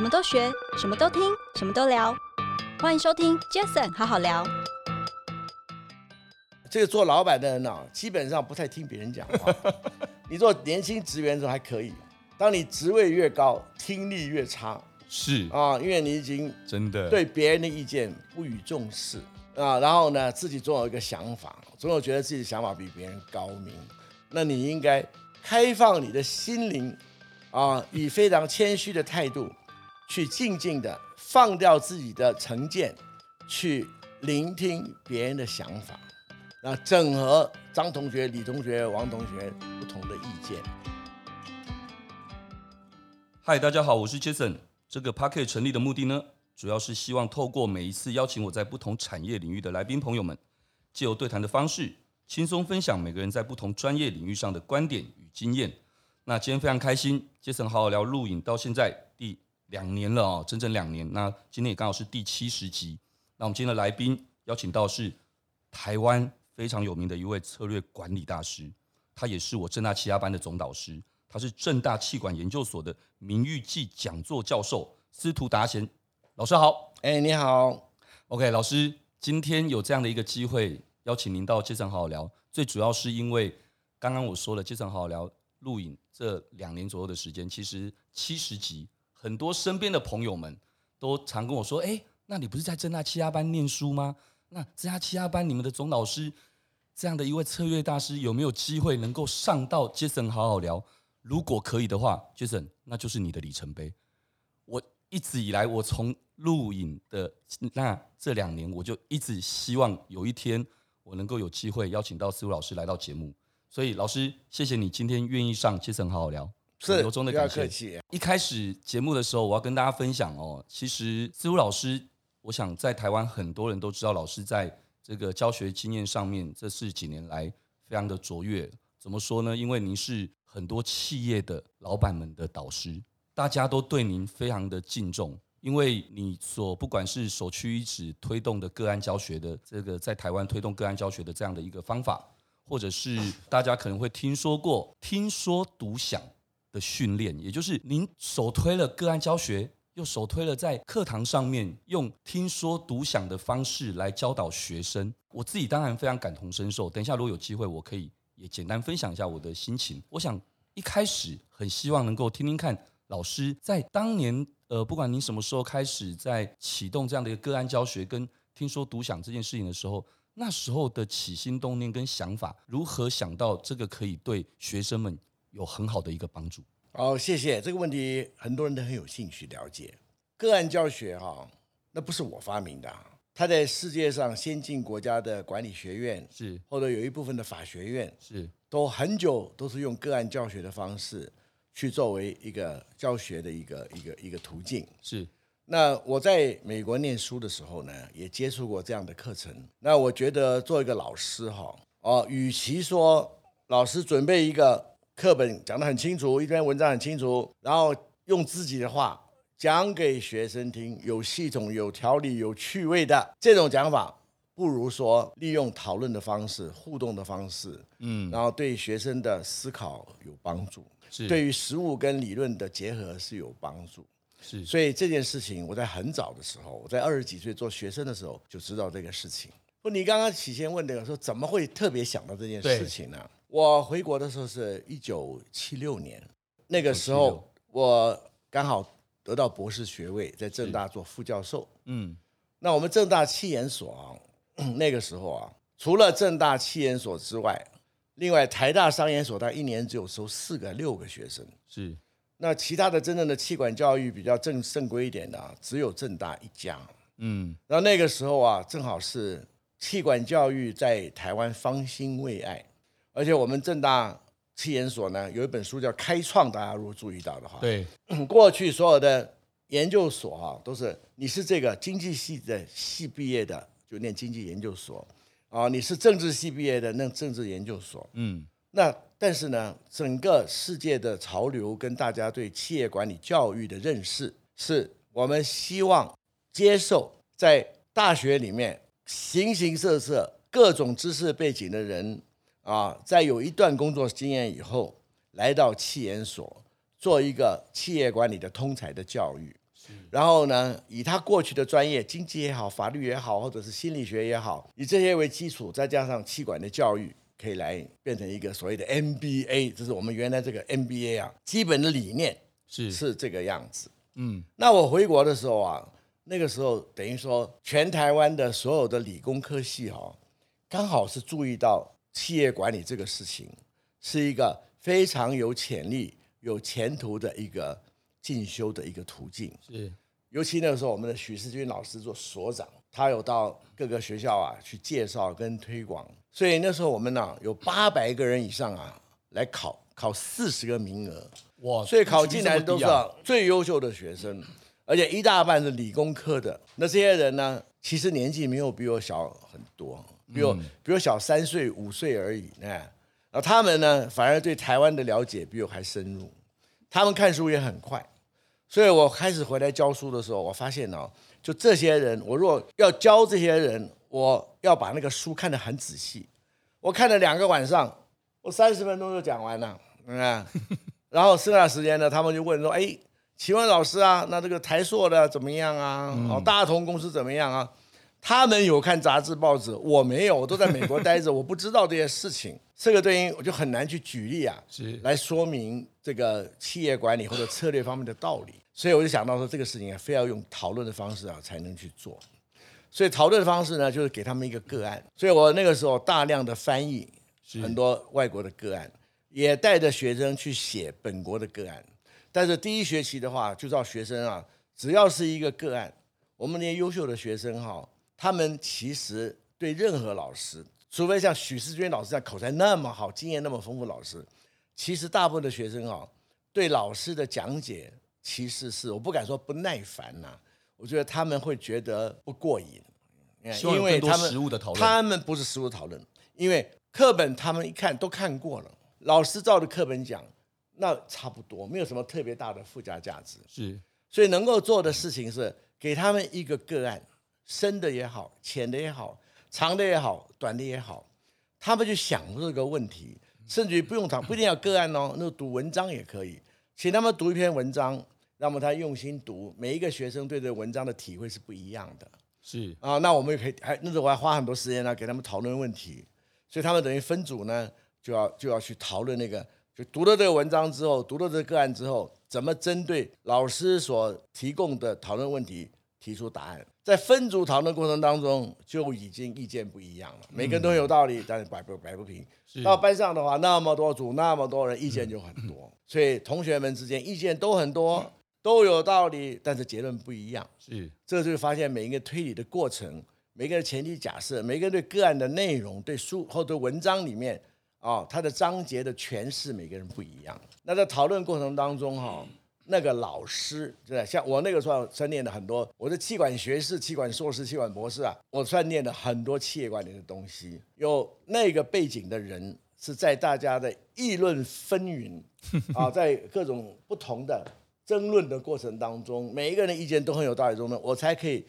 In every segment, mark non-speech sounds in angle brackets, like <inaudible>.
什么都学，什么都听，什么都聊。欢迎收听 Jason 好好聊。这个做老板的人啊，基本上不太听别人讲话。<laughs> 你做年轻职员的时候还可以，当你职位越高，听力越差。是啊，因为你已经真的对别人的意见不予重视啊，然后呢，自己总有一个想法，总有觉得自己的想法比别人高明。那你应该开放你的心灵啊，以非常谦虚的态度。去静静的放掉自己的成见，去聆听别人的想法，然后整合张同学、李同学、王同学不同的意见。嗨，大家好，我是 Jason。这个 Packet 成立的目的呢，主要是希望透过每一次邀请我在不同产业领域的来宾朋友们，借由对谈的方式，轻松分享每个人在不同专业领域上的观点与经验。那今天非常开心，Jason 好好聊录影到现在。两年了哦，整整两年。那今天也刚好是第七十集。那我们今天的来宾邀请到是台湾非常有名的一位策略管理大师，他也是我正大气压班的总导师，他是正大气管研究所的名誉暨讲座教授司徒达贤老师好。哎，你好。OK，老师，今天有这样的一个机会邀请您到 Jason 好好聊，最主要是因为刚刚我说了 Jason 好好聊录影这两年左右的时间，其实七十集。很多身边的朋友们都常跟我说：“哎，那你不是在正大企压班念书吗？那正大企压班你们的总老师这样的一位策略大师，有没有机会能够上到 Jason 好好聊？如果可以的话，Jason，那就是你的里程碑。我一直以来，我从录影的那这两年，我就一直希望有一天我能够有机会邀请到司徒老师来到节目。所以，老师，谢谢你今天愿意上 Jason 好好聊。”是，由衷的感谢。一开始节目的时候，我要跟大家分享哦，其实思如老师，我想在台湾很多人都知道，老师在这个教学经验上面，这是几年来非常的卓越。怎么说呢？因为您是很多企业的老板们的导师，大家都对您非常的敬重，因为你所不管是首屈一指推动的个案教学的这个在台湾推动个案教学的这样的一个方法，或者是大家可能会听说过听说读想。的训练，也就是您首推了个案教学，又首推了在课堂上面用听说读想的方式来教导学生。我自己当然非常感同身受。等一下如果有机会，我可以也简单分享一下我的心情。我想一开始很希望能够听听看老师在当年，呃，不管您什么时候开始在启动这样的一个个案教学跟听说读想这件事情的时候，那时候的起心动念跟想法，如何想到这个可以对学生们。有很好的一个帮助。好，谢谢这个问题，很多人都很有兴趣了解个案教学哈，那不是我发明的，他在世界上先进国家的管理学院是，或者有一部分的法学院是，都很久都是用个案教学的方式去作为一个教学的一个一个一个途径是。那我在美国念书的时候呢，也接触过这样的课程。那我觉得做一个老师哈，哦，与其说老师准备一个。课本讲得很清楚，一篇文章很清楚，然后用自己的话讲给学生听，有系统、有条理、有趣味的这种讲法，不如说利用讨论的方式、互动的方式，嗯，然后对学生的思考有帮助，是对于实物跟理论的结合是有帮助，是。所以这件事情，我在很早的时候，我在二十几岁做学生的时候就知道这个事情。不，你刚刚起先问的说，怎么会特别想到这件事情呢？我回国的时候是一九七六年，那个时候我刚好得到博士学位，在政大做副教授。嗯，那我们政大气研所啊，<coughs> 那个时候啊，除了政大气研所之外，另外台大商研所，它一年只有收四个、六个学生。是，那其他的真正的气管教育比较正正规一点的啊，只有政大一家。嗯，然后那个时候啊，正好是气管教育在台湾方兴未艾。而且我们正大企研所呢，有一本书叫《开创》，大家如果注意到的话，对，过去所有的研究所啊，都是你是这个经济系的系毕业的，就念经济研究所啊；你是政治系毕业的，念政治研究所。嗯，那但是呢，整个世界的潮流跟大家对企业管理教育的认识，是我们希望接受在大学里面形形色色各种知识背景的人。啊，在有一段工作经验以后，来到企研所做一个企业管理的通才的教育。然后呢，以他过去的专业，经济也好，法律也好，或者是心理学也好，以这些为基础，再加上企管的教育，可以来变成一个所谓的 MBA，这是我们原来这个 MBA 啊，基本的理念是是这个样子。嗯，那我回国的时候啊，那个时候等于说全台湾的所有的理工科系哈，刚好是注意到企业管理这个事情是一个非常有潜力、有前途的一个。进修的一个途径是，尤其那个时候，我们的许世军老师做所长，他有到各个学校啊去介绍跟推广，所以那时候我们呢、啊、有八百个人以上啊来考，考四十个名额，哇！所以考进来都是最优秀的学生，而且一大半是理工科的。那这些人呢，其实年纪没有比我小很多，比我比我小三岁五岁而已。那然后他们呢，反而对台湾的了解比我还深入。他们看书也很快，所以我开始回来教书的时候，我发现哦，就这些人，我如果要教这些人，我要把那个书看得很仔细。我看了两个晚上，我三十分钟就讲完了，嗯，<laughs> 然后剩下的时间呢，他们就问说：“哎，请问老师啊，那这个台硕的怎么样啊？哦，大同公司怎么样啊？”他们有看杂志报纸，我没有，我都在美国待着，<laughs> 我不知道这些事情。这个对应我就很难去举例啊，是来说明这个企业管理或者策略方面的道理。所以我就想到说，这个事情啊，非要用讨论的方式啊才能去做。所以讨论的方式呢，就是给他们一个个案。所以我那个时候大量的翻译很多外国的个案，也带着学生去写本国的个案。但是第一学期的话，就照学生啊，只要是一个个案，我们那些优秀的学生哈。他们其实对任何老师，除非像许世娟老师这样口才那么好、经验那么丰富老师，其实大部分的学生啊，对老师的讲解其实是我不敢说不耐烦呐，我觉得他们会觉得不过瘾，因为他们他们不是实物讨论，因为课本他们一看都看过了，老师照着课本讲，那差不多，没有什么特别大的附加价值。是，所以能够做的事情是给他们一个个案。深的也好，浅的也好，长的也好，短的也好，他们就想这个问题，甚至于不用长，不一定要个案哦，那读文章也可以，请他们读一篇文章，那么他用心读，每一个学生对这文章的体会是不一样的。是啊，那我们也可以，还那时候我还花很多时间呢，给他们讨论问题，所以他们等于分组呢，就要就要去讨论那个，就读了这个文章之后，读了这个个案之后，怎么针对老师所提供的讨论问题提出答案。在分组讨论过程当中，就已经意见不一样了。每个人都有道理，但是摆不摆不平。到班上的话，那么多组，那么多人，意见就很多。所以同学们之间意见都很多，都有道理，但是结论不一样。是，这就发现每一个推理的过程，每个人前提假设，每个人对个案的内容、对书或对文章里面啊，它的章节的诠释，每个人不一样。那在讨论过程当中，哈。那个老师，对，像我那个时候算念了很多，我的气管学士、气管硕士、气管博士啊，我算念了很多企业管理的东西。有那个背景的人，是在大家的议论纷纭 <laughs> 啊，在各种不同的争论的过程当中，每一个人的意见都很有道理中呢，我才可以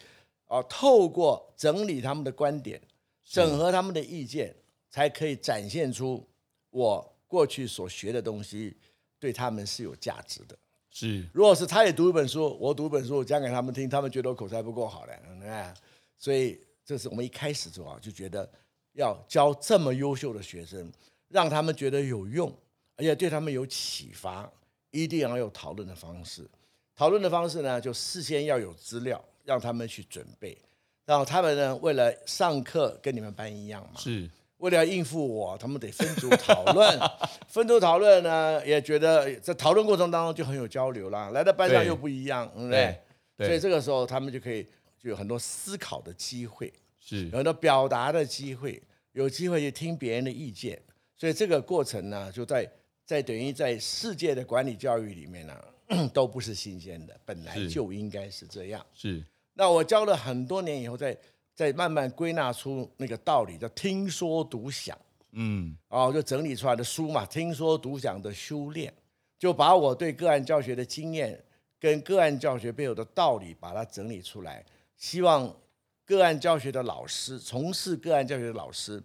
啊，透过整理他们的观点，整合他们的意见，才可以展现出我过去所学的东西对他们是有价值的。是，如果是他也读一本书，我读一本书讲给他们听，他们觉得我口才不够好的，哎，所以这是我们一开始做啊，就觉得要教这么优秀的学生，让他们觉得有用，而且对他们有启发，一定要有讨论的方式。讨论的方式呢，就事先要有资料，让他们去准备，然后他们呢，为了上课跟你们班一样嘛，是。为了要应付我，他们得分组讨论。<laughs> 分组讨论呢，也觉得在讨论过程当中就很有交流啦。来到班上又不一样，对不对？对，所以这个时候他们就可以就有很多思考的机会，是有很多表达的机会，有机会去听别人的意见。所以这个过程呢，就在在等于在世界的管理教育里面呢，<clears throat> 都不是新鲜的，本来就应该是这样。是。那我教了很多年以后，在。再慢慢归纳出那个道理，叫听说读想，嗯，哦，就整理出来的书嘛，听说读想的修炼，就把我对个案教学的经验跟个案教学背后的道理，把它整理出来，希望个案教学的老师、从事个案教学的老师，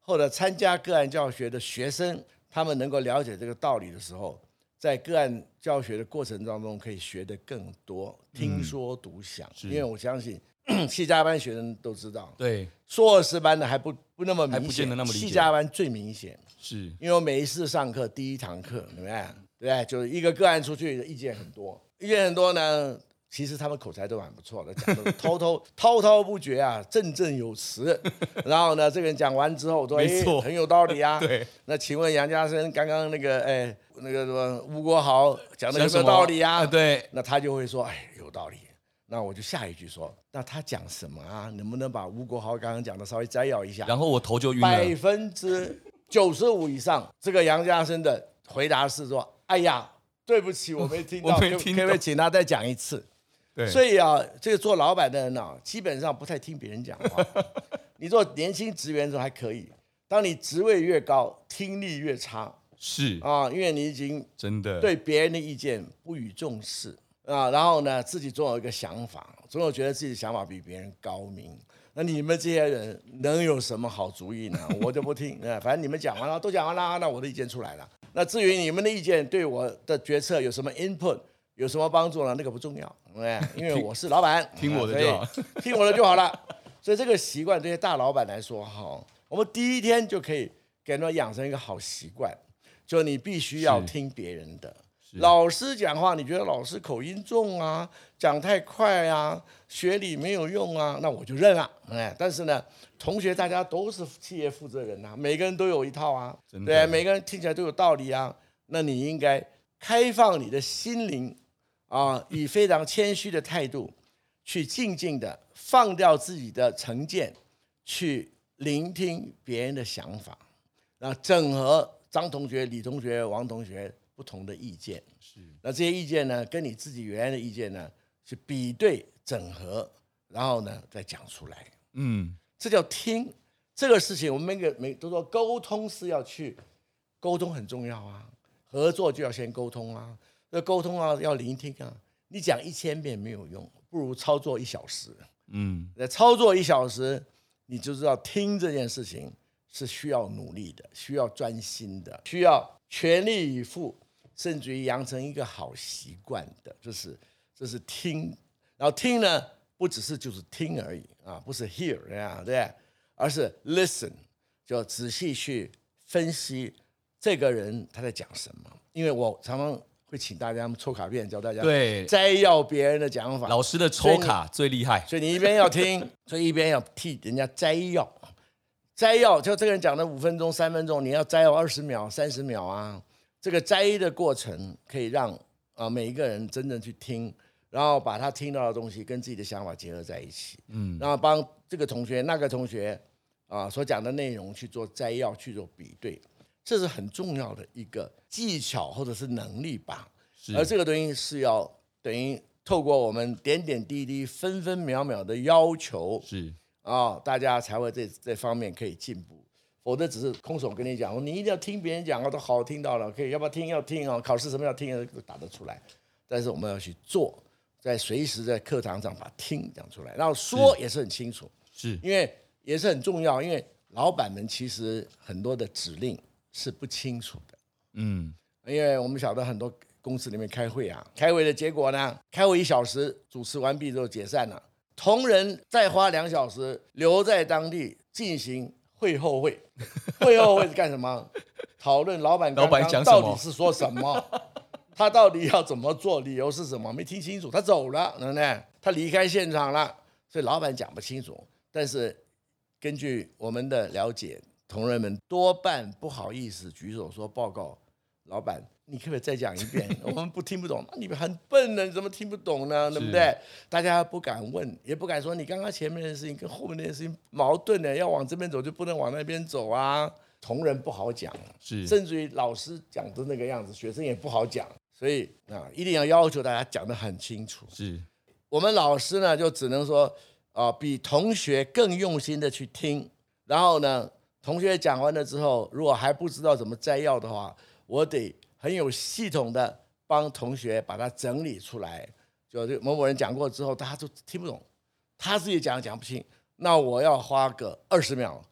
或者参加个案教学的学生，他们能够了解这个道理的时候，在个案教学的过程当中可以学得更多，听说读想，嗯、因为我相信 <clears throat> 细家班学生都知道，对，硕士班的还不不那么明显，那么细家班最明显，是因为我每一次上课第一堂课，对不对？对，就是一个个案出去的意见很多，意见很多呢。其实他们口才都蛮不错的，讲的滔滔滔滔不绝啊，振振有词。<laughs> 然后呢，这个人讲完之后，我说：“哎，很有道理啊。<laughs> ”对。那请问杨家生刚刚那个哎那个什么吴国豪讲的有没有道理啊？对。那他就会说：“哎，有道理。”那我就下一句说：“那他讲什么啊？能不能把吴国豪刚刚讲的稍微摘要一下？”然后我头就晕了。百分之九十五以上，这个杨家生的回答是说：“哎呀，对不起，我没听到，<laughs> 可不可以请他再讲一次？”对所以啊，这个做老板的人啊，基本上不太听别人讲话。<laughs> 你做年轻职员的时候还可以，当你职位越高，听力越差。是啊，因为你已经真的对别人的意见不予重视啊。然后呢，自己总有一个想法，总有觉得自己的想法比别人高明。那你们这些人能有什么好主意呢？<laughs> 我就不听。反正你们讲完了，都讲完了，那我的意见出来了。那至于你们的意见对我的决策有什么 input？有什么帮助呢？那个不重要，对，<laughs> 因为我是老板，听我的就好，<laughs> 听我的就好了。所以这个习惯对于大老板来说，哈，我们第一天就可以给他们养成一个好习惯，就你必须要听别人的。老师讲话，你觉得老师口音重啊，讲太快啊，学理没有用啊，那我就认了。哎，但是呢，同学大家都是企业负责人呐、啊，每个人都有一套啊，对，每个人听起来都有道理啊，那你应该开放你的心灵。啊，以非常谦虚的态度，去静静的放掉自己的成见，去聆听别人的想法，然后整合张同学、李同学、王同学不同的意见。是，那这些意见呢，跟你自己原来的意见呢，去比对整合，然后呢，再讲出来。嗯，这叫听。这个事情，我们每个每都说沟通是要去沟通很重要啊，合作就要先沟通啊。这沟通啊，要聆听啊。你讲一千遍没有用，不如操作一小时。嗯，那操作一小时，你就知道听这件事情是需要努力的，需要专心的，需要全力以赴，甚至于养成一个好习惯的。就是，这是听。然后听呢，不只是就是听而已啊，不是 hear 啊，对，而是 listen，就仔细去分析这个人他在讲什么。因为我常常。会请大家抽卡片，教大家对摘要别人的讲法。老师的抽卡最厉害，所以你一边要听，<laughs> 所以一边要替人家摘要。摘要就这个人讲了五分钟、三分钟，你要摘要二十秒、三十秒啊。这个摘的过程可以让啊每一个人真正去听，然后把他听到的东西跟自己的想法结合在一起。嗯，然后帮这个同学、那个同学啊所讲的内容去做摘要、去做比对。这是很重要的一个技巧或者是能力吧，是而这个东西是要等于透过我们点点滴滴、分分秒秒的要求，是啊、哦，大家才会这这方面可以进步，否则只是空手跟你讲，你一定要听别人讲啊，都好听到了，可以要不要听？要听啊，考试什么要听都打得出来，但是我们要去做，在随时在课堂上把听讲出来，然后说也是很清楚，是因为也是很重要，因为老板们其实很多的指令。是不清楚的，嗯，因为我们晓得很多公司里面开会啊，开会的结果呢，开会一小时主持完毕之后解散了，同仁再花两小时留在当地进行会后会，<laughs> 会后会是干什么？讨论老板刚刚到底是说什么，<laughs> 他到底要怎么做，理由是什么？没听清楚，他走了，对不对？他离开现场了，所以老板讲不清楚。但是根据我们的了解。同仁们多半不好意思举手说报告，老板，你可不可以再讲一遍？<laughs> 我们不听不懂，你们很笨呢，你怎么听不懂呢？对不对？大家不敢问，也不敢说你刚刚前面的事情跟后面的事情矛盾的，要往这边走就不能往那边走啊。同仁不好讲，是甚至于老师讲的那个样子，学生也不好讲，所以啊，一定要要求大家讲得很清楚。是我们老师呢，就只能说啊，比同学更用心的去听，然后呢。同学讲完了之后，如果还不知道怎么摘要的话，我得很有系统的帮同学把它整理出来。就某某人讲过之后，大家都听不懂，他自己讲讲不清，那我要花个二十秒、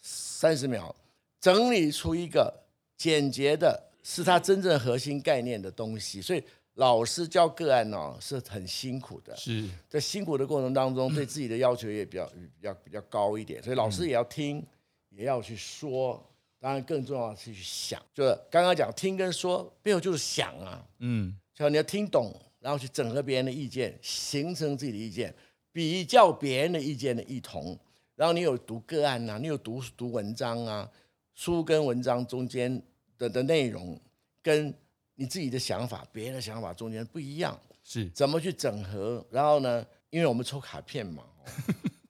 三十秒，整理出一个简洁的是他真正核心概念的东西。所以老师教个案呢是很辛苦的，是在辛苦的过程当中，对自己的要求也比较比较比较高一点。所以老师也要听，也要去说。当然，更重要的是去想，就是刚刚讲听跟说背后就是想啊，嗯，就你要听懂，然后去整合别人的意见，形成自己的意见，比较别人的意见的异同，然后你有读个案呐、啊，你有读读文章啊，书跟文章中间的的内容，跟你自己的想法、别人的想法中间不一样，是。怎么去整合？然后呢，因为我们抽卡片嘛，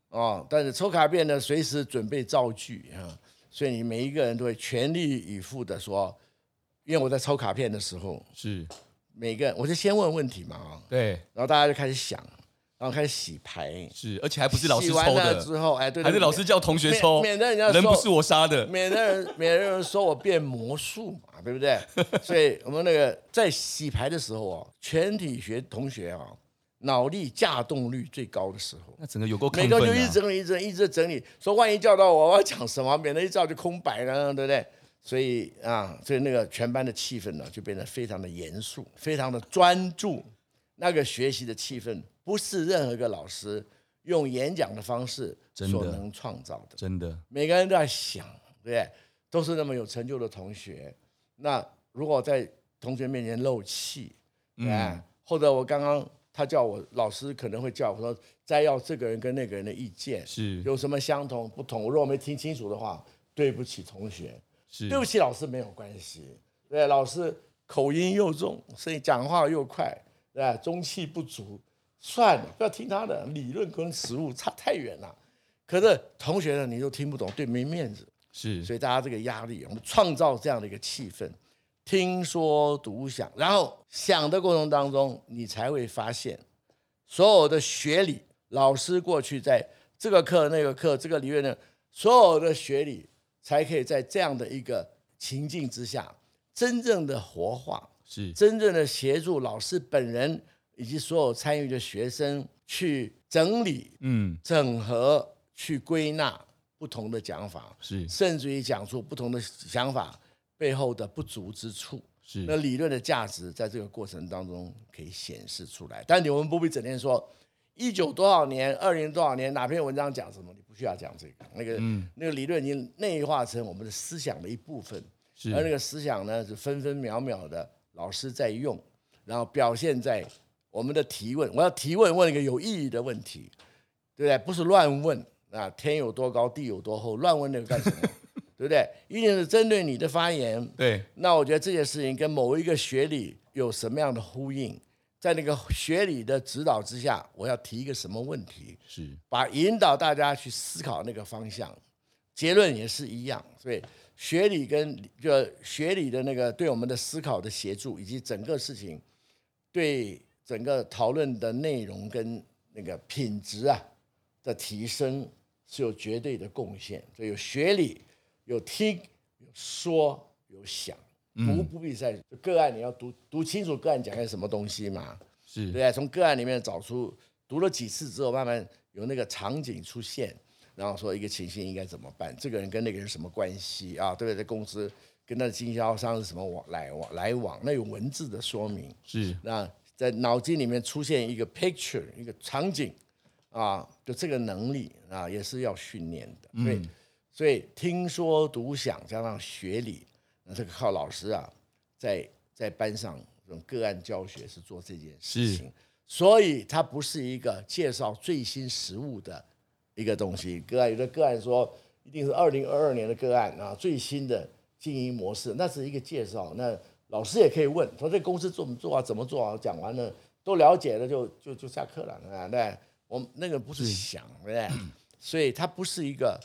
哦，<laughs> 但是抽卡片呢，随时准备造句啊。所以你每一个人都会全力以赴的说，因为我在抽卡片的时候，是。每个人我就先问问题嘛啊，对，然后大家就开始想，然后开始洗牌，是，而且还不是老师抽的，洗完了之后，哎，对，还是老师叫同学抽，免得人家人不是我杀的，免得人免得人说我变魔术嘛，对不对？<laughs> 所以我们那个在洗牌的时候啊，全体学同学啊。脑力架动率最高的时候，那整个有够、啊、每个就一直整理，一直一直整理，说万一叫到我，我要讲什么，免得一叫就空白了，对不对？所以啊，所以那个全班的气氛呢，就变得非常的严肃，非常的专注。那个学习的气氛，不是任何一个老师用演讲的方式所能创造的。真的，每个人都在想，对不对？都是那么有成就的同学。那如果在同学面前漏气，啊、嗯，或者我刚刚。他叫我老师可能会叫我说摘要这个人跟那个人的意见是有什么相同不同？我如果没听清楚的话，对不起同学，是对不起老师没有关系。对，老师口音又重，所以讲话又快，对，中气不足，算了，不要听他的理论跟实务差太远了。可是同学呢，你都听不懂，对没面子，是，所以大家这个压力，我们创造这样的一个气氛。听说读想，然后想的过程当中，你才会发现所有的学理，老师过去在这个课、那个课、这个理论的所有的学理，才可以在这样的一个情境之下，真正的活化，是真正的协助老师本人以及所有参与的学生去整理、嗯，整合、去归纳不同的讲法，是甚至于讲出不同的想法。背后的不足之处，是那理论的价值，在这个过程当中可以显示出来。但你我们不必整天说一九多少年、二零多少年哪篇文章讲什么，你不需要讲这个。那个、嗯、那个理论已经内化成我们的思想的一部分，是而那个思想呢，是分分秒秒的老师在用，然后表现在我们的提问。我要提问，问一个有意义的问题，对不对？不是乱问啊！天有多高，地有多厚，乱问那个干什么？对不对？一定是针对你的发言。对，那我觉得这件事情跟某一个学理有什么样的呼应？在那个学理的指导之下，我要提一个什么问题？是把引导大家去思考那个方向。结论也是一样。所以学理跟就学理的那个对我们的思考的协助，以及整个事情对整个讨论的内容跟那个品质啊的提升是有绝对的贡献。所以有学理。有听有说有想，读不必在个案，你要读读清楚个案讲些什么东西嘛？是对啊，从个案里面找出，读了几次之后，慢慢有那个场景出现，然后说一个情形应该怎么办？这个人跟那个人什么关系啊？对不对？在公司跟他的经销商是什么往来往来往？那有文字的说明是那在脑筋里面出现一个 picture 一个场景啊，就这个能力啊也是要训练的，所以。所以听说读想加上学理，那这个靠老师啊，在在班上这种个案教学是做这件事情，所以它不是一个介绍最新实物的一个东西。个案有的个案说一定是二零二二年的个案啊，最新的经营模式，那是一个介绍。那老师也可以问说这公司做怎么做啊，怎么做啊？讲完了都了解了就就就下课了啊。对，我们那个不是想对不对？所以它不是一个。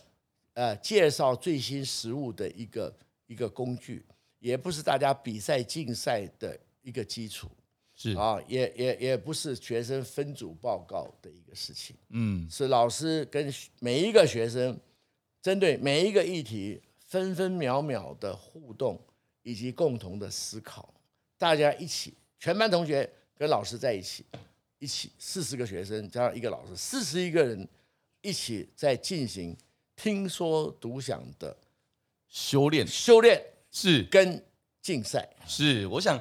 呃，介绍最新实物的一个一个工具，也不是大家比赛竞赛的一个基础，是啊，也也也不是学生分组报告的一个事情，嗯，是老师跟每一个学生针对每一个议题分分秒秒的互动以及共同的思考，大家一起，全班同学跟老师在一起，一起四十个学生加上一个老师，四十一个人一起在进行。听说独享的修炼，修炼是跟竞赛。是，我想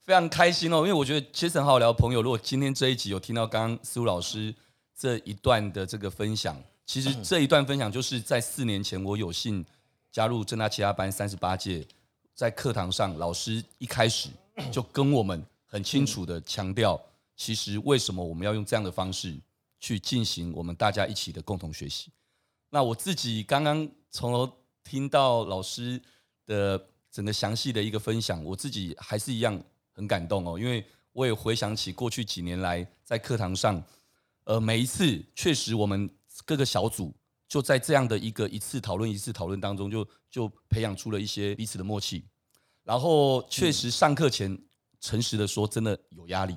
非常开心哦，因为我觉得 Jason 好聊朋友，如果今天这一集有听到刚刚苏老师这一段的这个分享，其实这一段分享就是在四年前我有幸加入正大其他班三十八届，在课堂上老师一开始就跟我们很清楚的强调，其实为什么我们要用这样的方式去进行我们大家一起的共同学习。那我自己刚刚从头听到老师的整个详细的一个分享，我自己还是一样很感动哦，因为我也回想起过去几年来在课堂上，呃，每一次确实我们各个小组就在这样的一个一次讨论一次讨论当中就，就就培养出了一些彼此的默契。然后确实上课前诚实的说，真的有压力，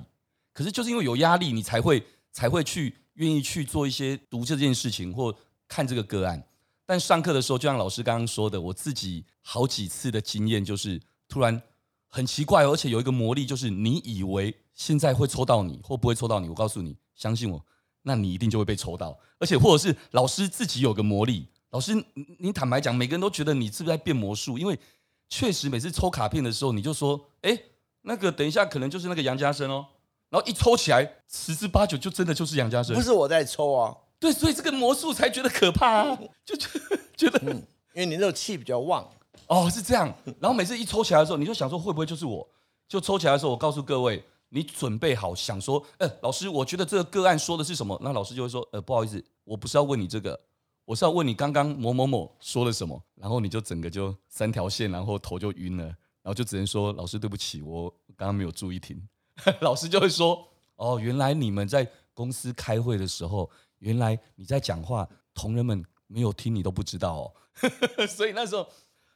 可是就是因为有压力，你才会才会去愿意去做一些读这件事情或。看这个个案，但上课的时候，就像老师刚刚说的，我自己好几次的经验就是，突然很奇怪，而且有一个魔力，就是你以为现在会抽到你，或不会抽到你，我告诉你，相信我，那你一定就会被抽到，而且或者是老师自己有个魔力，老师，你坦白讲，每个人都觉得你是不是在变魔术？因为确实每次抽卡片的时候，你就说，哎，那个等一下可能就是那个杨家生哦，然后一抽起来，十之八九就真的就是杨家生，不是我在抽啊。对，所以这个魔术才觉得可怕啊，就觉得觉得，因为你那个气比较旺，哦，是这样。然后每次一抽起来的时候，你就想说会不会就是我？就抽起来的时候，我告诉各位，你准备好想说，呃，老师，我觉得这个个案说的是什么？那老师就会说，呃，不好意思，我不是要问你这个，我是要问你刚刚某某某说了什么。然后你就整个就三条线，然后头就晕了，然后就只能说，老师对不起，我刚刚没有注意听。老师就会说，哦，原来你们在公司开会的时候。原来你在讲话，同仁们没有听，你都不知道哦。<laughs> 所以那时候，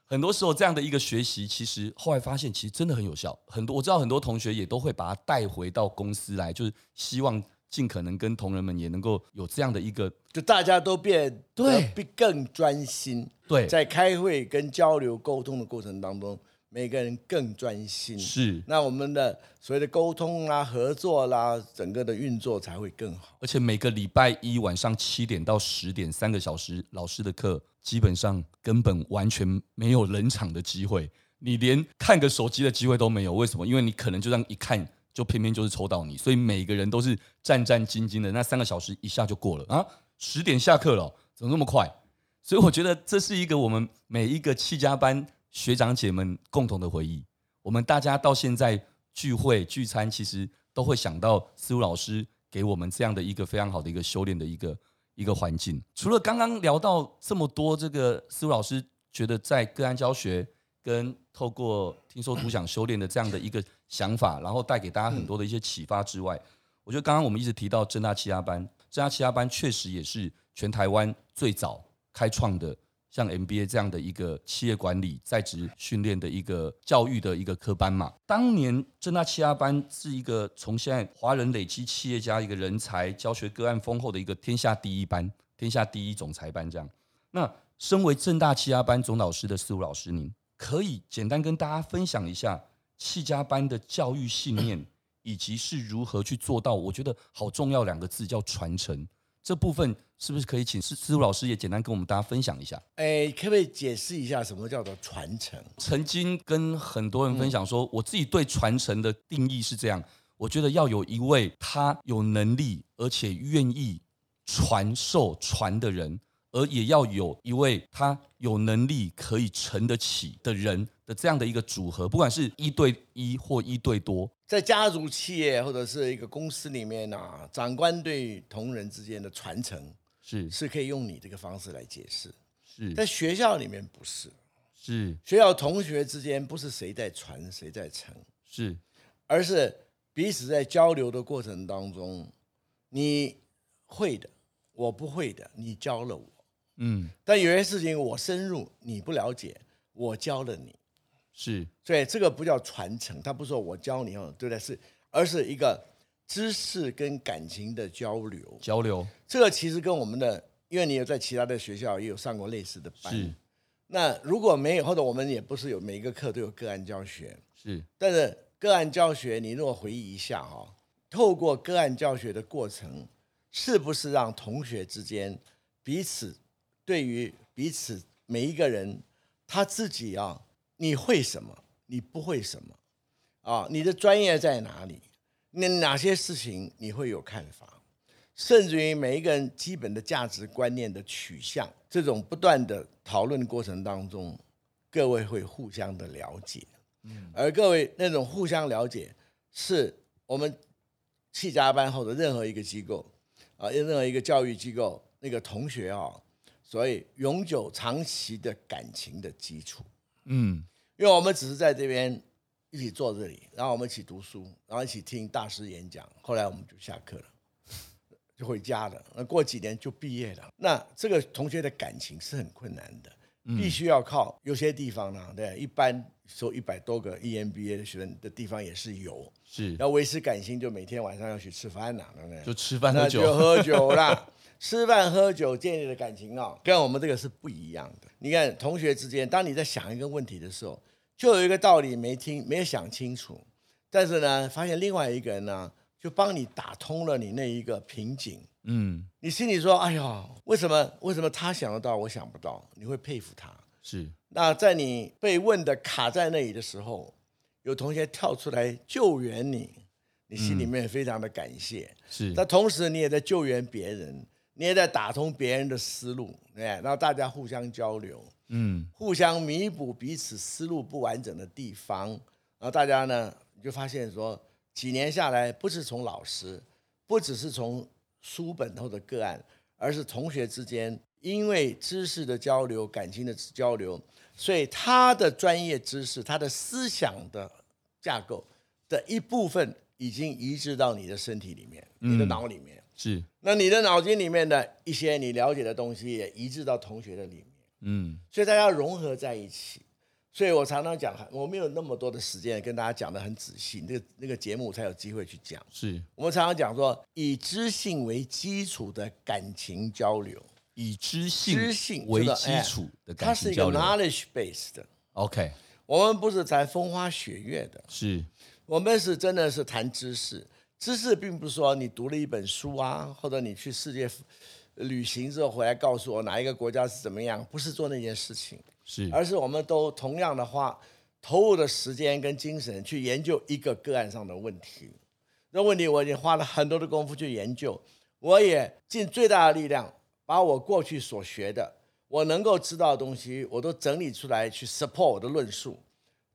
很多时候这样的一个学习，其实后来发现，其实真的很有效。很多我知道很多同学也都会把它带回到公司来，就是希望尽可能跟同仁们也能够有这样的一个，就大家都变对，更专心。对，在开会跟交流沟通的过程当中。每个人更专心，是那我们的所谓的沟通啦、合作啦，整个的运作才会更好。而且每个礼拜一晚上七点到十点三个小时，老师的课基本上根本完全没有冷场的机会，你连看个手机的机会都没有。为什么？因为你可能就这样一看，就偏偏就是抽到你，所以每个人都是战战兢兢的。那三个小时一下就过了啊，十点下课了，怎么那么快？所以我觉得这是一个我们每一个七家班。学长姐们共同的回忆，我们大家到现在聚会聚餐，其实都会想到思如老师给我们这样的一个非常好的一个修炼的一个一个环境。除了刚刚聊到这么多，这个思如老师觉得在个案教学跟透过听说读想修炼的这样的一个想法，然后带给大家很多的一些启发之外，我觉得刚刚我们一直提到正大七家班，正大七家班确实也是全台湾最早开创的。像 MBA 这样的一个企业管理在职训练的一个教育的一个科班嘛，当年正大企家班是一个从现在华人累积企业家一个人才教学个案丰厚的一个天下第一班，天下第一总裁班这样。那身为正大企家班总导师的思武老师，您可以简单跟大家分享一下企家班的教育信念，以及是如何去做到？我觉得好重要两个字叫传承。这部分是不是可以请思思武老师也简单跟我们大家分享一下？哎，可不可以解释一下什么叫做传承？曾经跟很多人分享说，我自己对传承的定义是这样：我觉得要有一位他有能力而且愿意传授传的人。而也要有一位他有能力可以承得起的人的这样的一个组合，不管是一对一或一对多，在家族企业或者是一个公司里面啊，长官对同仁之间的传承是是可以用你这个方式来解释。是在学校里面不是，是学校同学之间不是谁在传谁在承，是而是彼此在交流的过程当中，你会的我不会的，你教了我。嗯，但有些事情我深入，你不了解，我教了你，是，所以这个不叫传承，他不是说我教你哦，对不对？是，而是一个知识跟感情的交流。交流，这个其实跟我们的，因为你有在其他的学校也有上过类似的班，是。那如果没有，或者我们也不是有每一个课都有个案教学，是。但是个案教学，你如果回忆一下哈，透过个案教学的过程，是不是让同学之间彼此？对于彼此每一个人，他自己啊，你会什么？你不会什么啊？你的专业在哪里？那哪些事情你会有看法？甚至于每一个人基本的价值观念的取向，这种不断的讨论过程当中，各位会互相的了解。嗯，而各位那种互相了解，是我们企家班后的任何一个机构啊，任何一个教育机构那个同学啊，所以永久长期的感情的基础。嗯，因为我们只是在这边一起坐这里，然后我们一起读书，然后一起听大师演讲，后来我们就下课了。<laughs> 就回家了，那过几年就毕业了。那这个同学的感情是很困难的，必须要靠有些地方呢，对，一般收一百多个 EMBA 的学生的地方也是有，是要维持感情，就每天晚上要去吃饭呐，对不对？就吃饭喝酒，就喝酒啦，<laughs> 吃饭喝酒建立的感情啊，跟我们这个是不一样的。你看同学之间，当你在想一个问题的时候，就有一个道理没听，没有想清楚，但是呢，发现另外一个人呢。就帮你打通了你那一个瓶颈，嗯，你心里说：“哎呀，为什么？为什么他想得到，我想不到？”你会佩服他。是。那在你被问的卡在那里的时候，有同学跳出来救援你，你心里面非常的感谢。是。那同时你也在救援别人，你也在打通别人的思路，对，然后大家互相交流，嗯，互相弥补彼此思路不完整的地方，然后大家呢，你就发现说。几年下来，不是从老师，不只是从书本或者个案，而是同学之间，因为知识的交流、感情的交流，所以他的专业知识、他的思想的架构的一部分，已经移植到你的身体里面、你的脑里面。是。那你的脑筋里面的一些你了解的东西，也移植到同学的里面。嗯。所以大家融合在一起。所以我常常讲，我没有那么多的时间跟大家讲的很仔细，那个那个节目才有机会去讲。是我们常常讲说，以知性为基础的感情交流，以知性知性为基础的感情交流，它是一个 knowledge based 的。OK，我们不是谈风花雪月的，是我们是真的是谈知识。知识并不是说你读了一本书啊，或者你去世界旅行之后回来告诉我哪一个国家是怎么样，不是做那件事情。是，而是我们都同样的花投入的时间跟精神去研究一个个案上的问题。那问题我已经花了很多的功夫去研究，我也尽最大的力量把我过去所学的，我能够知道的东西，我都整理出来去 support 我的论述。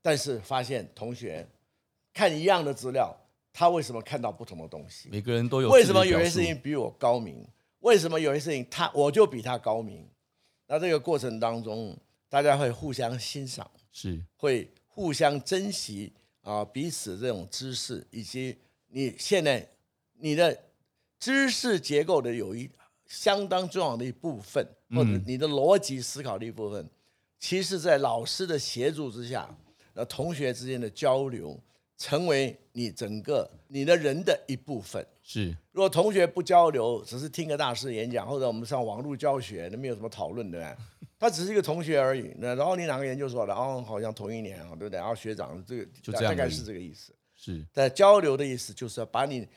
但是发现同学看一样的资料，他为什么看到不同的东西？每个人都有。为什么有些事情比我高明？为什么有些事情他我就比他高明？那这个过程当中。大家会互相欣赏，是会互相珍惜啊彼此这种知识，以及你现在你的知识结构的有一相当重要的一部分，或者你的逻辑思考的一部分，其实，在老师的协助之下，那同学之间的交流，成为你整个你的人的一部分。是，如果同学不交流，只是听个大师演讲，或者我们上网络教学，那没有什么讨论，对吧？他只是一个同学而已，那然后你哪个研究所的？哦，好像同一年啊，对不对？然后学长这个就大概是这个意思。是在交流的意思，就是要把你，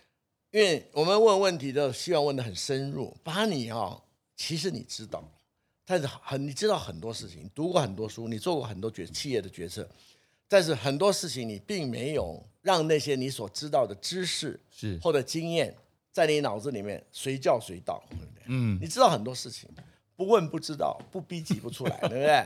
因为我们问问题都希望问得很深入，把你哈，其实你知道，但是很你知道很多事情，读过很多书，你做过很多决企业的决策，但是很多事情你并没有让那些你所知道的知识是或者经验在你脑子里面随叫随到，对不对？嗯，你知道很多事情。不问不知道，不逼急不出来，<laughs> 对不对？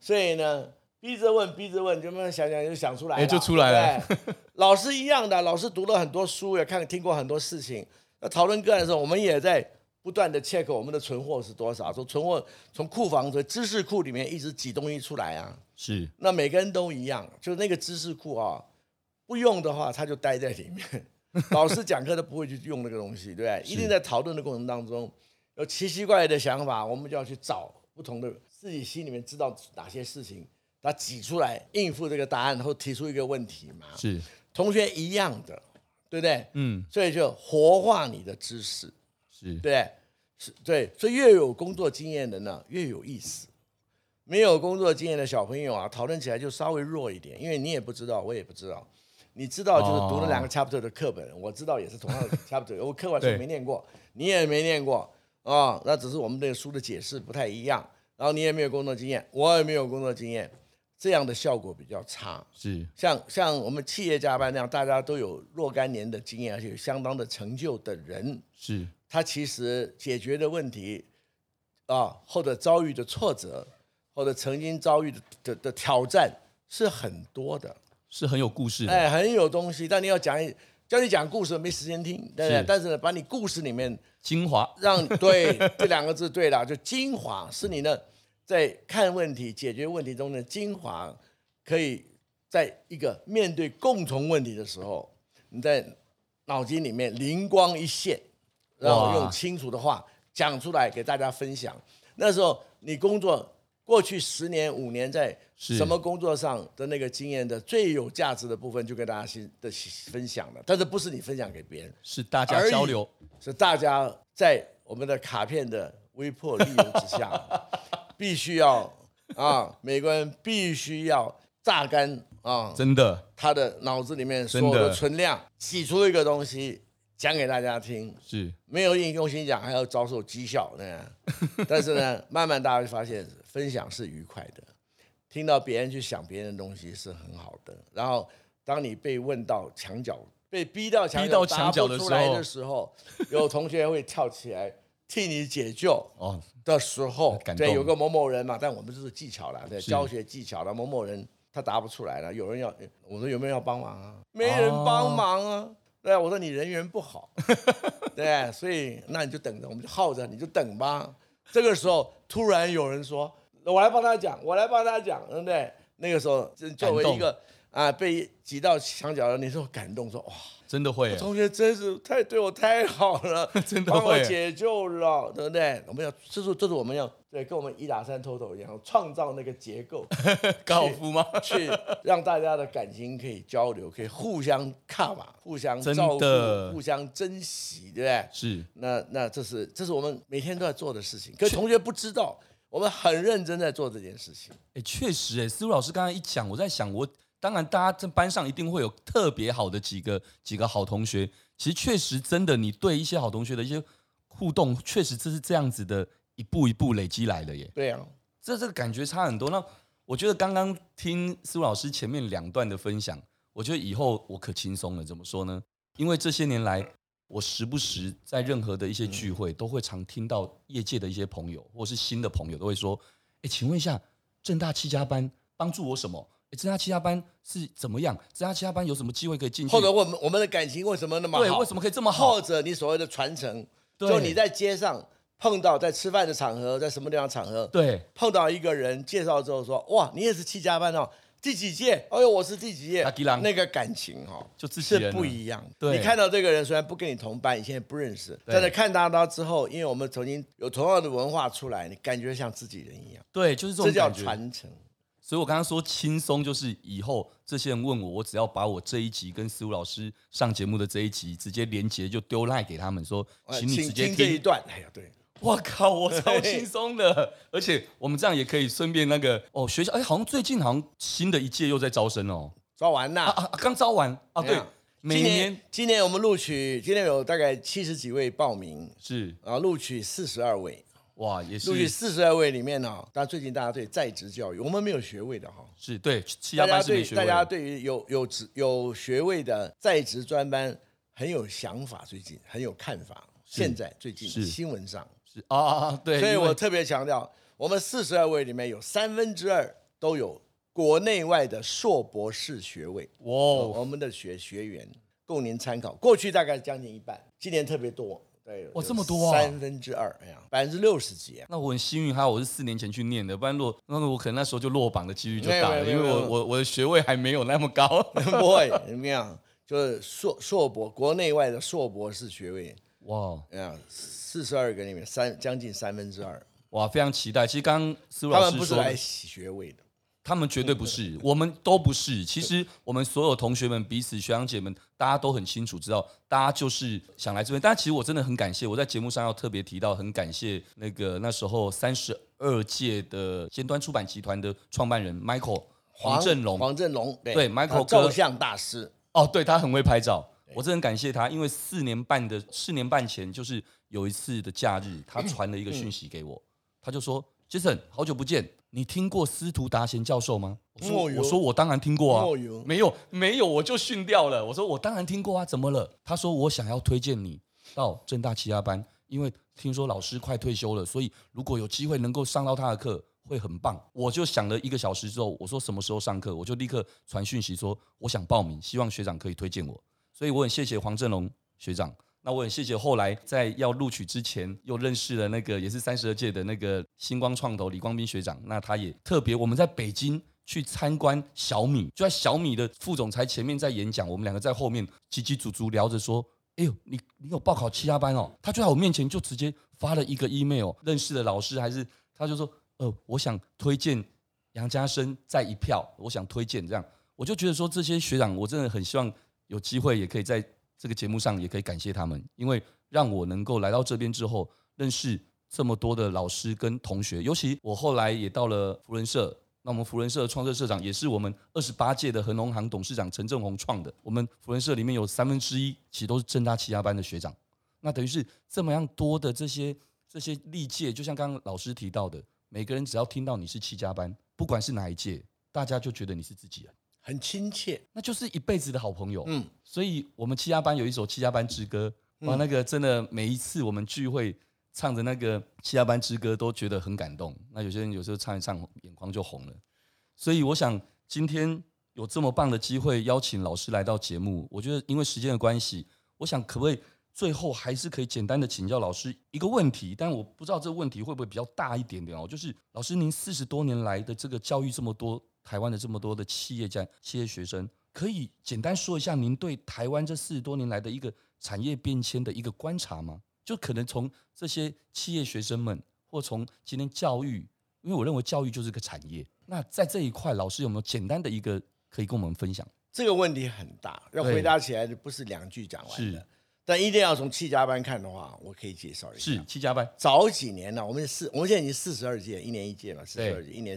所以呢，逼着问，逼着问，就慢慢想想就想出来了，就出来了。老师一样的，老师读了很多书，也看听过很多事情。那讨论个案的时候，我们也在不断的 check 我们的存货是多少，从存货从库房从知识库里面一直挤东西出来啊。是。那每个人都一样，就那个知识库啊，不用的话，他就待在里面。<laughs> 老师讲课都不会去用那个东西，对不对？一定在讨论的过程当中。有奇奇怪怪的想法，我们就要去找不同的自己心里面知道哪些事情，他挤出来应付这个答案，然后提出一个问题嘛。是同学一样的，对不对？嗯，所以就活化你的知识，是对，是对，所以越有工作经验的呢，越有意思。没有工作经验的小朋友啊，讨论起来就稍微弱一点，因为你也不知道，我也不知道。你知道就是读了两个 chapter 的课本，我知道也是同样的 <laughs> chapter，我课本书没念过，你也没念过。啊、哦，那只是我们对书的解释不太一样，然后你也没有工作经验，我也没有工作经验，这样的效果比较差。是像像我们企业加班那样，大家都有若干年的经验，而且有相当的成就的人，是他其实解决的问题啊，或者遭遇的挫折，或者曾经遭遇的的的挑战是很多的，是很有故事的，哎，很有东西。但你要讲叫你讲故事，没时间听，对不对？但是呢，把你故事里面精华，让对这两个字对了，就精华是你的在看问题、解决问题中的精华，可以在一个面对共同问题的时候，你在脑筋里面灵光一现，然后用清楚的话讲出来给大家分享。那时候你工作。过去十年五年在什么工作上的那个经验的最有价值的部分，就跟大家新的分享了。但是不是你分享给别人，是大家交流，是大家在我们的卡片的微迫利用之下，<laughs> 必须要啊，美国人必须要榨干啊，真的，他的脑子里面所有的存量，挤出一个东西。讲给大家听，是没有用心讲，还要遭受讥笑那样。<laughs> 但是呢，慢慢大家会发现，分享是愉快的，听到别人去想别人的东西是很好的。然后，当你被问到墙角，被逼到墙角的时候，有同学会跳起来替你解救。哦，的时候，对，有个某某人嘛，但我们就是技巧了，对，教学技巧了。某某人他答不出来了，有人要，我说有没有人要帮忙啊？没人帮忙啊。对啊，我说你人缘不好，<laughs> 对，所以那你就等着，我们就耗着，你就等吧。这个时候突然有人说：“我来帮他讲，我来帮他讲，对不对？”那个时候作为一个啊被挤到墙角了，你说感动说哇。真的会，同学真是太对我太好了，<laughs> 真的会帮我解救了，对不对？我们要，这是这是我们要对，跟我们一打三 <laughs> TOTO 一样，创造那个结构，高尔夫吗？去让大家的感情可以交流，可以互相看嘛，互相照顾，互相珍惜，对不对？是。那那这是这是我们每天都在做的事情，可是同学不知道，我们很认真在做这件事情。哎，确实，哎，思如老师刚才一讲，我在想我。当然，大家在班上一定会有特别好的几个几个好同学。其实确实真的，你对一些好同学的一些互动，确实这是这样子的，一步一步累积来的耶。对啊，这这个感觉差很多。那我觉得刚刚听思如老师前面两段的分享，我觉得以后我可轻松了。怎么说呢？因为这些年来，我时不时在任何的一些聚会，都会常听到业界的一些朋友，或是新的朋友，都会说：“哎，请问一下，正大七家班帮助我什么？”政大其他班是怎么样？政大其他班有什么机会可以进去？或者我们我们的感情为什么那么好？对，为什么可以这么好？或者你所谓的传承，就你在街上碰到，在吃饭的场合，在什么地方场合，对，碰到一个人介绍之后说：“哇，你也是七家班哦，第几届？哎呦，我是第几届？”那个感情哈，<laughs> 就自己是不一样。对，你看到这个人虽然不跟你同班，你现在不认识，但是看到他之后，因为我们曾经有同样的文化出来，你感觉像自己人一样。对，就是这种这叫传承。所以我刚刚说轻松，就是以后这些人问我，我只要把我这一集跟思如老师上节目的这一集直接连结，就丢赖给他们说，请你直接听，一段。哎呀，对，我靠，我超轻松的，而且我们这样也可以顺便那个哦，学校哎，好像最近好像新的一届又在招生哦，招完啦啊啊，刚招完啊，对，每年。今年我们录取，今年有大概七十几位报名，是。然后录取四十二位。哇，也是录取四十二位里面呢，但最近大家对在职教育，我们没有学位的哈，是对，大家对大家对于有有职有学位的在职专班很有想法，最近很有看法。现在最近新闻上是啊，对，所以我特别强调，我们四十二位里面有三分之二都有国内外的硕博士学位。哇，我们的学学员供您参考，过去大概将近一半，今年特别多。对，哇，这么多啊！三分之二，哎呀，百分之六十几啊！那我很幸运，还好我是四年前去念的，不然落，那我可能那时候就落榜的几率就大了，因为我我我的学位还没有那么高。<laughs> 不会，怎么样？就是硕硕博，国内外的硕博士学位，哇，哎呀，四十二个里面三将近三分之二，哇，非常期待。其实刚刚思如老师说，他们不是来洗学位的。他们绝对不是，我们都不是。其实我们所有同学们、彼此学长姐们，大家都很清楚知道，大家就是想来这边。但其实我真的很感谢，我在节目上要特别提到，很感谢那个那时候三十二届的尖端出版集团的创办人 Michael 黄振龙。黄振龙对，对 Michael 照相大师哦，对他很会拍照，我真的很感谢他，因为四年半的四年半前，就是有一次的假日，他传了一个讯息给我，他就说。杰森，好久不见！你听过司徒达贤教授吗？我说我说我当然听过啊，没有没有我就训掉了。我说我当然听过啊，怎么了？他说我想要推荐你到正大其他班，因为听说老师快退休了，所以如果有机会能够上到他的课会很棒。我就想了一个小时之后，我说什么时候上课？我就立刻传讯息说我想报名，希望学长可以推荐我。所以我很谢谢黄振龙学长。那我很谢谢后来在要录取之前又认识了那个也是三十二届的那个星光创投李光斌学长。那他也特别我们在北京去参观小米，就在小米的副总裁前面在演讲，我们两个在后面叽叽足足聊着说：“哎呦，你你有报考其他班哦？”他就在我面前就直接发了一个 email，认识的老师还是他就说：“呃，我想推荐杨家生再一票，我想推荐这样。”我就觉得说这些学长，我真的很希望有机会也可以在。这个节目上也可以感谢他们，因为让我能够来到这边之后，认识这么多的老师跟同学。尤其我后来也到了福人社，那我们福人社的创社社长也是我们二十八届的恒隆行董事长陈正宏创的。我们福人社里面有三分之一其实都是正大七家班的学长，那等于是这么样多的这些这些历届，就像刚刚老师提到的，每个人只要听到你是七家班，不管是哪一届，大家就觉得你是自己人。很亲切，那就是一辈子的好朋友。嗯，所以我们七家班有一首《七家班之歌》，哇，那个真的每一次我们聚会唱着那个《七家班之歌》，都觉得很感动。那有些人有时候唱一唱，眼眶就红了。所以我想今天有这么棒的机会邀请老师来到节目，我觉得因为时间的关系，我想可不可以最后还是可以简单的请教老师一个问题？但我不知道这个问题会不会比较大一点点哦。就是老师，您四十多年来的这个教育这么多。台湾的这么多的企业家、企业学生，可以简单说一下您对台湾这四十多年来的一个产业变迁的一个观察吗？就可能从这些企业学生们，或从今天教育，因为我认为教育就是个产业。那在这一块，老师有没有简单的一个可以跟我们分享？这个问题很大，要回答起来不是两句讲完的。但一定要从七家班看的话，我可以介绍一下。是七家班，早几年呢，我们四，我们现在已经四十二届，一年一届嘛，四十二届，一年。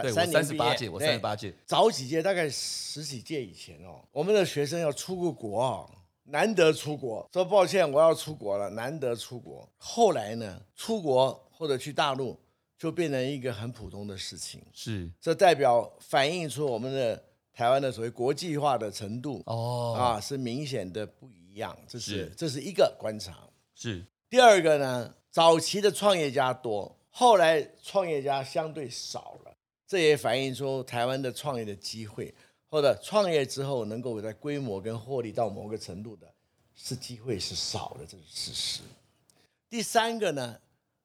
对，我三十八届，我三十八届，早几届大概十几届以前哦，我们的学生要出个国哦，难得出国，说抱歉，我要出国了，难得出国。后来呢，出国或者去大陆就变成一个很普通的事情，是，这代表反映出我们的台湾的所谓国际化的程度哦，啊，是明显的不一样，这是，是这是一个观察。是，第二个呢，早期的创业家多，后来创业家相对少了。这也反映出台湾的创业的机会，或者创业之后能够在规模跟获利到某个程度的，是机会是少的，这是事实。第三个呢，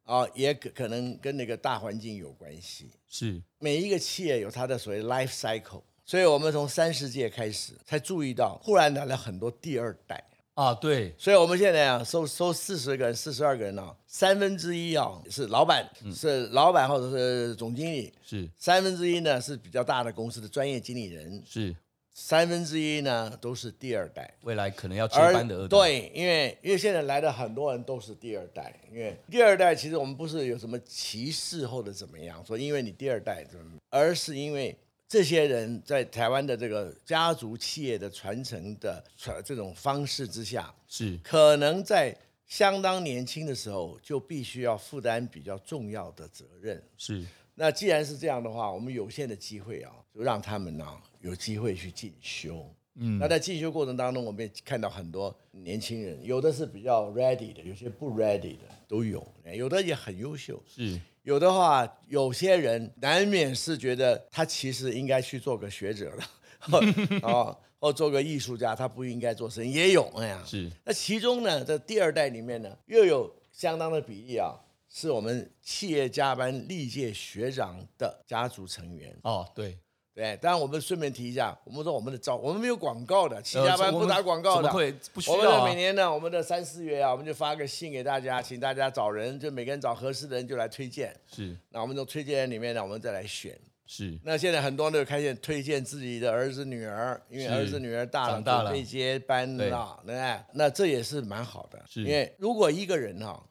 啊，也可可能跟那个大环境有关系。是每一个企业有它的所谓 life cycle，所以我们从三十届开始才注意到，忽然来了很多第二代。啊，对，所以我们现在啊，收收四十个人、四十二个人啊，三分之一啊是老板，嗯、是老板或者是总经理，是。三分之一呢是比较大的公司的专业经理人，是。三分之一呢都是第二代，未来可能要接班的二代。对，因为因为现在来的很多人都是第二代，因为第二代其实我们不是有什么歧视或者怎么样，说因为你第二代怎么，而是因为。这些人在台湾的这个家族企业的传承的传这种方式之下，是可能在相当年轻的时候就必须要负担比较重要的责任。是，那既然是这样的话，我们有限的机会啊，就让他们呢有机会去进修。嗯，那在进修过程当中，我们也看到很多年轻人，有的是比较 ready 的，有些不 ready 的都有，有的也很优秀。是。有的话，有些人难免是觉得他其实应该去做个学者了，<laughs> 哦或做个艺术家，他不应该做生意，也有哎呀。是。那其中呢，在第二代里面呢，又有相当的比例啊，是我们企业家班历届学长的家族成员。哦，对。对，当然我们顺便提一下，我们说我们的招，我们没有广告的，七家班不打广告的，会？不需要、啊、我们的每年呢，我们的三四月啊，我们就发个信给大家，请大家找人，就每个人找合适的人就来推荐。是，那我们从推荐人里面呢，我们再来选。是，那现在很多人都开始推荐自己的儿子女儿，因为儿子女儿大了，大了。可以接班了，对。不对？那这也是蛮好的，是。因为如果一个人哈、啊，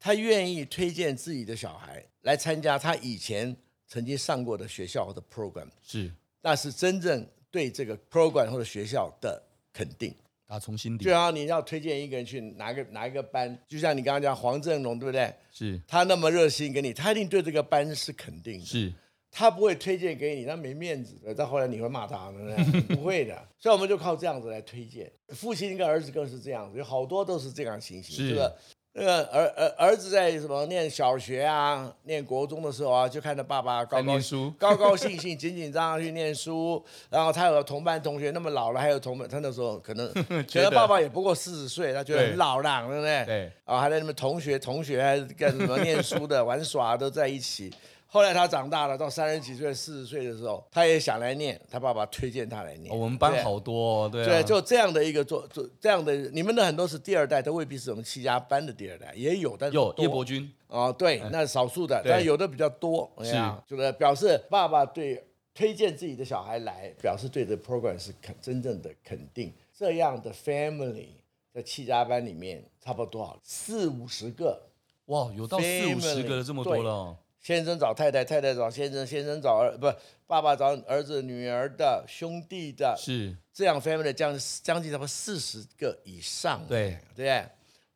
他愿意推荐自己的小孩来参加他以前曾经上过的学校或者 program，是。那是真正对这个 program 或者学校的肯定，打从心底。就好像你要推荐一个人去哪个哪一个班，就像你刚刚讲黄正龙，对不对？是。他那么热心给你，他一定对这个班是肯定的。是。他不会推荐给你，那没面子的。到后来你会骂他，对不对？<laughs> 不会的。所以我们就靠这样子来推荐。父亲跟儿子更是这样子，有好多都是这样情形。是的。那个儿儿儿子在什么念小学啊，念国中的时候啊，就看着爸爸高高高高兴兴、紧紧张张去念书。然后他有个同班同学那么老了，还有同班，他那时候可能 <laughs> 觉得爸爸也不过四十岁，他觉得很老了，对不对？对。啊，还在那边同学同学还干什么念书的 <laughs> 玩耍都在一起。后来他长大了，到三十几岁、四十岁的时候，他也想来念，他爸爸推荐他来念。哦、我们班好多、哦，对啊，对，就这样的一个做做这样的，你们的很多是第二代，都未必是我们戚家班的第二代，也有，但是有叶伯君。哦，对，那是少数的，但有的比较多，是，就是表示爸爸对推荐自己的小孩来，表示对这 program 是肯真正的肯定。这样的 family 在戚家班里面，差不多多少四五十个，哇，有到四五十个的这么多了、哦。先生找太太，太太找先生，先生找儿不，爸爸找儿子、女儿的兄弟的，是这样 family 将将近差不多四十个以上，对对，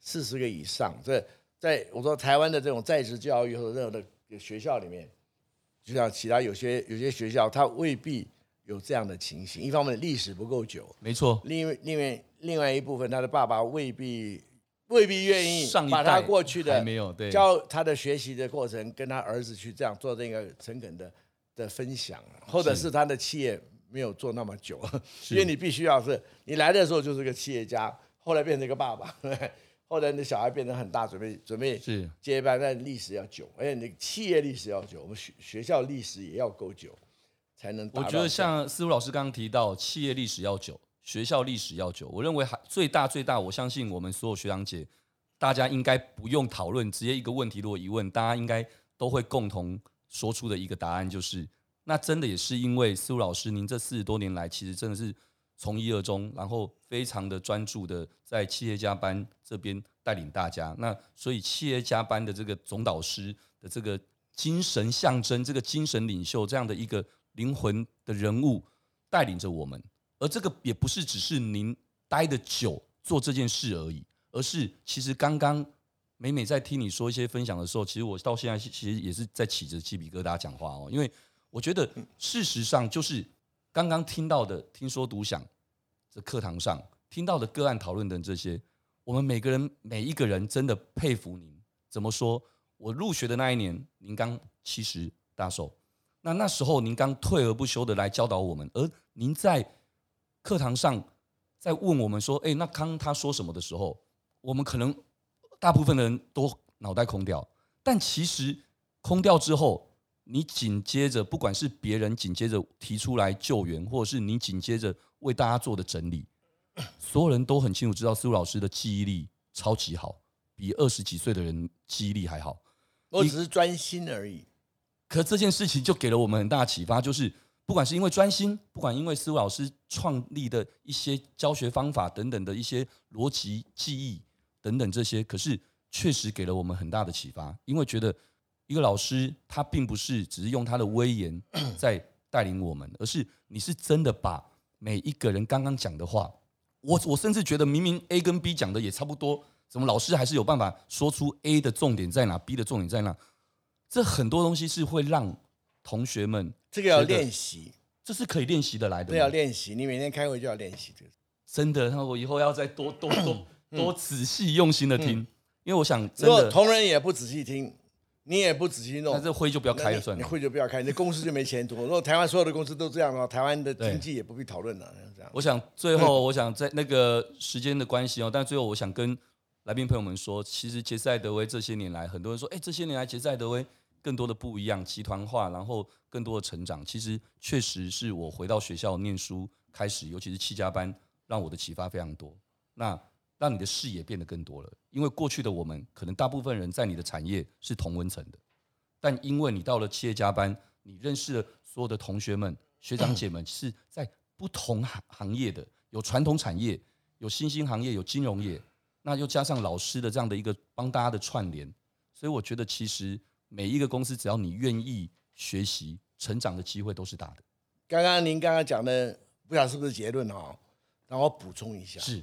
四十个以上。这在我说台湾的这种在职教育或者任何的学校里面，就像其他有些有些学校，它未必有这样的情形。一方面历史不够久，没错；另外另外另外一部分，他的爸爸未必。未必愿意把他过去的教他的学习的过程跟他儿子去这样做这个诚恳的的分享，或者是他的企业没有做那么久，因为你必须要是你来的时候就是个企业家，后来变成一个爸爸，<laughs> 后来你的小孩变成很大，准备准备接班，但历史要久，而且你企业历史要久，我们学学校历史也要够久，才能。我觉得像思如老师刚刚提到，企业历史要久。学校历史要久，我认为还最大最大，我相信我们所有学长姐，大家应该不用讨论，直接一个问题如果一问，大家应该都会共同说出的一个答案就是，那真的也是因为苏老师您这四十多年来，其实真的是从一而终，然后非常的专注的在企业家班这边带领大家，那所以企业家班的这个总导师的这个精神象征，这个精神领袖这样的一个灵魂的人物带领着我们。而这个也不是只是您待的久做这件事而已，而是其实刚刚每每在听你说一些分享的时候，其实我到现在其实也是在起着鸡皮疙瘩讲话哦，因为我觉得事实上就是刚刚听到的听说读想这课堂上听到的个案讨论的这些，我们每个人每一个人真的佩服您。怎么说？我入学的那一年，您刚七十大寿，那那时候您刚退而不休的来教导我们，而您在。课堂上在问我们说：“哎，那康他说什么的时候，我们可能大部分的人都脑袋空掉。但其实空掉之后，你紧接着，不管是别人紧接着提出来救援，或者是你紧接着为大家做的整理，所有人都很清楚知道，苏老师的记忆力超级好，比二十几岁的人记忆力还好。我只是专心而已。可这件事情就给了我们很大启发，就是。”不管是因为专心，不管因为思维老师创立的一些教学方法等等的一些逻辑记忆等等这些，可是确实给了我们很大的启发。因为觉得一个老师他并不是只是用他的威严 <clears throat> 在带领我们，而是你是真的把每一个人刚刚讲的话，我我甚至觉得明明 A 跟 B 讲的也差不多，怎么老师还是有办法说出 A 的重点在哪，B 的重点在哪？这很多东西是会让同学们。这个要练习，这是可以练习的来的。对要练习，你每天开会就要练习这个。真的，那我以后要再多多多多仔细用心的听，因为我想，如果同仁也不仔细听，你也不仔细弄，那这会就不要开了算了。你会就不要开，你公司就没前途。如果台湾所有的公司都这样的话，台湾的经济也不必讨论了。这样，我想最后，我想在那个时间的关系哦，但最后我想跟来宾朋友们说，其实杰斯艾德威这些年来，很多人说，哎，这些年来杰斯艾德威。更多的不一样，集团化，然后更多的成长，其实确实是我回到学校念书开始，尤其是七加班，让我的启发非常多。那让你的视野变得更多了，因为过去的我们可能大部分人在你的产业是同温层的，但因为你到了戚家班，你认识了所有的同学们、学长姐们是在不同行行业的，有传统产业，有新兴行业，有金融业，那又加上老师的这样的一个帮大家的串联，所以我觉得其实。每一个公司，只要你愿意学习、成长的机会都是大的。刚刚您刚刚讲的，不晓得是不是结论哦？让我补充一下。是，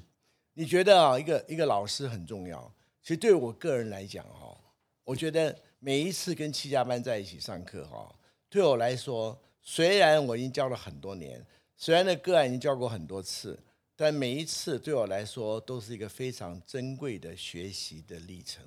你觉得啊，一个一个老师很重要。其实对我个人来讲哈，我觉得每一次跟七家班在一起上课哈，对我来说，虽然我已经教了很多年，虽然那个案已经教过很多次，但每一次对我来说都是一个非常珍贵的学习的历程。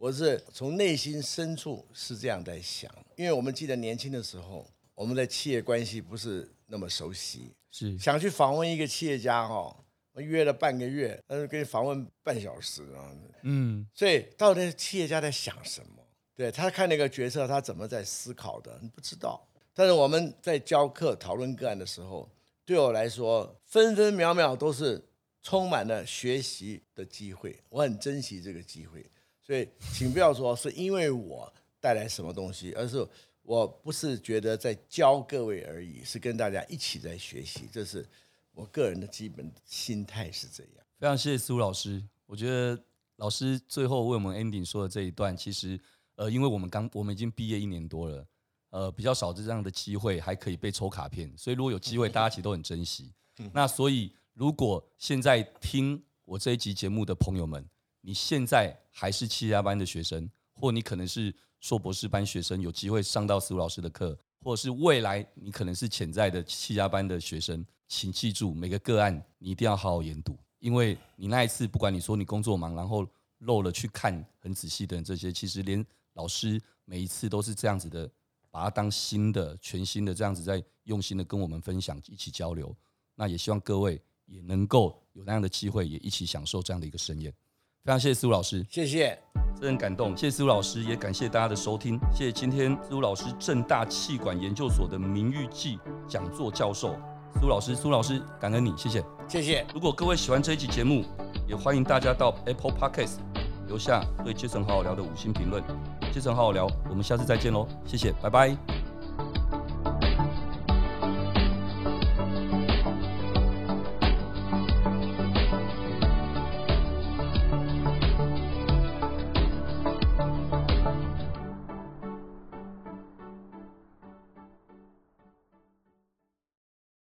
我是从内心深处是这样在想，因为我们记得年轻的时候，我们的企业关系不是那么熟悉，是想去访问一个企业家哈，我约了半个月，但是给你访问半小时啊，嗯，所以到底企业家在想什么？对，他看那个决策，他怎么在思考的？你不知道。但是我们在教课讨论个案的时候，对我来说，分分秒秒都是充满了学习的机会。我很珍惜这个机会，所以请不要说是因为我带来什么东西，而是我不是觉得在教各位而已，是跟大家一起在学习。这是我个人的基本心态是这样。非常谢谢苏老师，我觉得老师最后为我们 ending 说的这一段，其实。呃，因为我们刚我们已经毕业一年多了，呃，比较少这样的机会，还可以被抽卡片，所以如果有机会，大家其实都很珍惜。那所以，如果现在听我这一集节目的朋友们，你现在还是七加班的学生，或你可能是硕博士班学生，有机会上到思如老师的课，或者是未来你可能是潜在的七加班的学生，请记住每个个案你一定要好好研读，因为你那一次不管你说你工作忙，然后漏了去看很仔细的这些，其实连老师每一次都是这样子的，把它当新的、全新的这样子在用心的跟我们分享，一起交流。那也希望各位也能够有那样的机会，也一起享受这样的一个盛宴。非常谢谢苏老师，谢谢，真感动。谢谢苏老师，也感谢大家的收听。谢谢今天苏老师正大气管研究所的名誉暨讲座教授苏老师，苏老师感恩你，谢谢，谢谢。如果各位喜欢这一集节目，也欢迎大家到 Apple Podcast 留下对杰森好好聊的五星评论。杰森好好聊，我们下次再见喽，谢谢，拜拜。